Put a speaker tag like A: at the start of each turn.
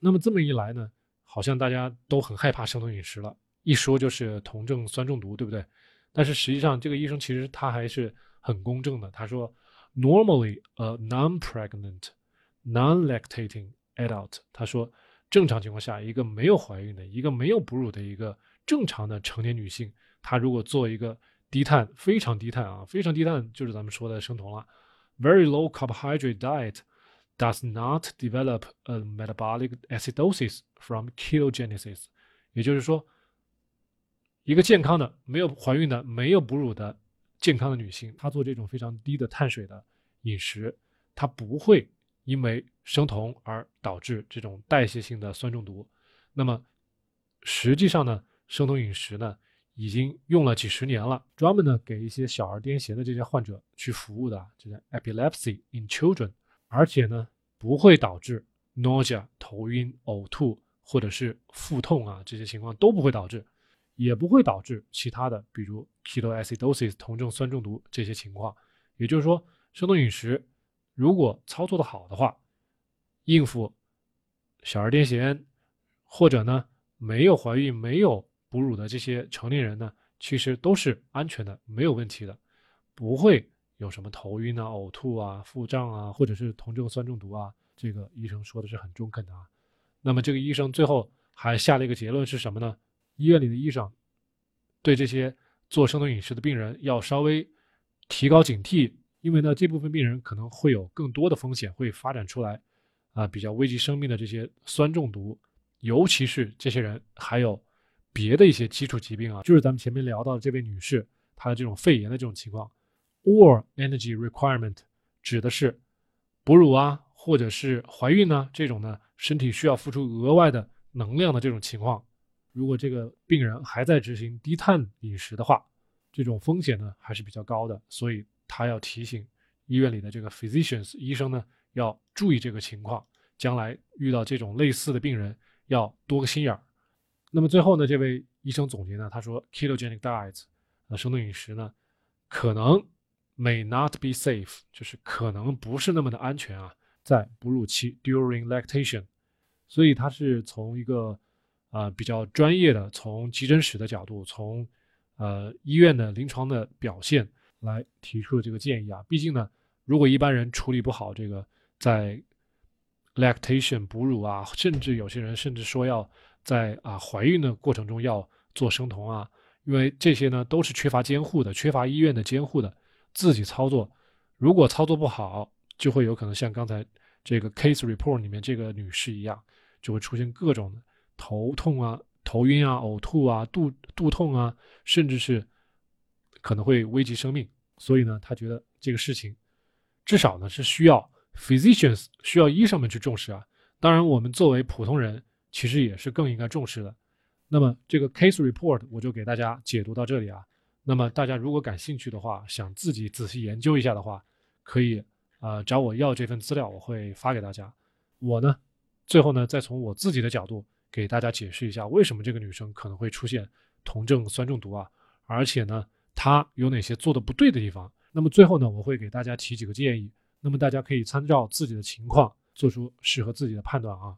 A: 那么这么一来呢，好像大家都很害怕生酮饮食了，一说就是酮症酸中毒，对不对？但是实际上，这个医生其实他还是很公正的。他说，normally a non-pregnant, non-lactating adult，他说正常情况下，一个没有怀孕的、一个没有哺乳的一个正常的成年女性，她如果做一个低碳、非常低碳啊，非常低碳就是咱们说的生酮了，very low carbohydrate diet。Does not develop a metabolic acidosis from ketogenesis，也就是说，一个健康的、没有怀孕的、没有哺乳的健康的女性，她做这种非常低的碳水的饮食，她不会因为生酮而导致这种代谢性的酸中毒。那么，实际上呢，生酮饮食呢已经用了几十年了，专门呢给一些小儿癫痫的这些患者去服务的，就是 epilepsy in children。而且呢，不会导致 nausea 头晕、呕吐或者是腹痛啊，这些情况都不会导致，也不会导致其他的，比如 ketoacidosis 酮症酸中毒这些情况。也就是说，生酮饮食如果操作的好的话，应付小儿癫痫或者呢没有怀孕、没有哺乳的这些成年人呢，其实都是安全的，没有问题的，不会。有什么头晕啊、呕吐啊、腹胀啊，或者是酮症酸中毒啊？这个医生说的是很中肯的啊。那么这个医生最后还下了一个结论是什么呢？医院里的医生对这些做生酮饮食的病人要稍微提高警惕，因为呢这部分病人可能会有更多的风险会发展出来啊，比较危及生命的这些酸中毒，尤其是这些人还有别的一些基础疾病啊，就是咱们前面聊到的这位女士她的这种肺炎的这种情况。Or energy requirement 指的是哺乳啊，或者是怀孕呢这种呢，身体需要付出额外的能量的这种情况。如果这个病人还在执行低碳饮食的话，这种风险呢还是比较高的。所以他要提醒医院里的这个 physicians 医生呢，要注意这个情况，将来遇到这种类似的病人要多个心眼儿。那么最后呢，这位医生总结呢，他说 ketogenic diet 呃生酮饮食呢，可能。May not be safe，就是可能不是那么的安全啊，在哺乳期 during lactation，所以他是从一个啊比较专业的，从急诊室的角度，从呃医院的临床的表现来提出的这个建议啊。毕竟呢，如果一般人处理不好这个在 lactation 哺乳啊，甚至有些人甚至说要在啊怀孕的过程中要做生酮啊，因为这些呢都是缺乏监护的，缺乏医院的监护的。自己操作，如果操作不好，就会有可能像刚才这个 case report 里面这个女士一样，就会出现各种头痛啊、头晕啊、呕吐啊、肚肚痛啊，甚至是可能会危及生命。所以呢，他觉得这个事情至少呢是需要 physicians 需要医生们去重视啊。当然，我们作为普通人，其实也是更应该重视的。那么这个 case report 我就给大家解读到这里啊。那么大家如果感兴趣的话，想自己仔细研究一下的话，可以啊找我要这份资料，我会发给大家。我呢，最后呢再从我自己的角度给大家解释一下，为什么这个女生可能会出现酮症酸中毒啊，而且呢她有哪些做的不对的地方。那么最后呢，我会给大家提几个建议，那么大家可以参照自己的情况做出适合自己的判断啊。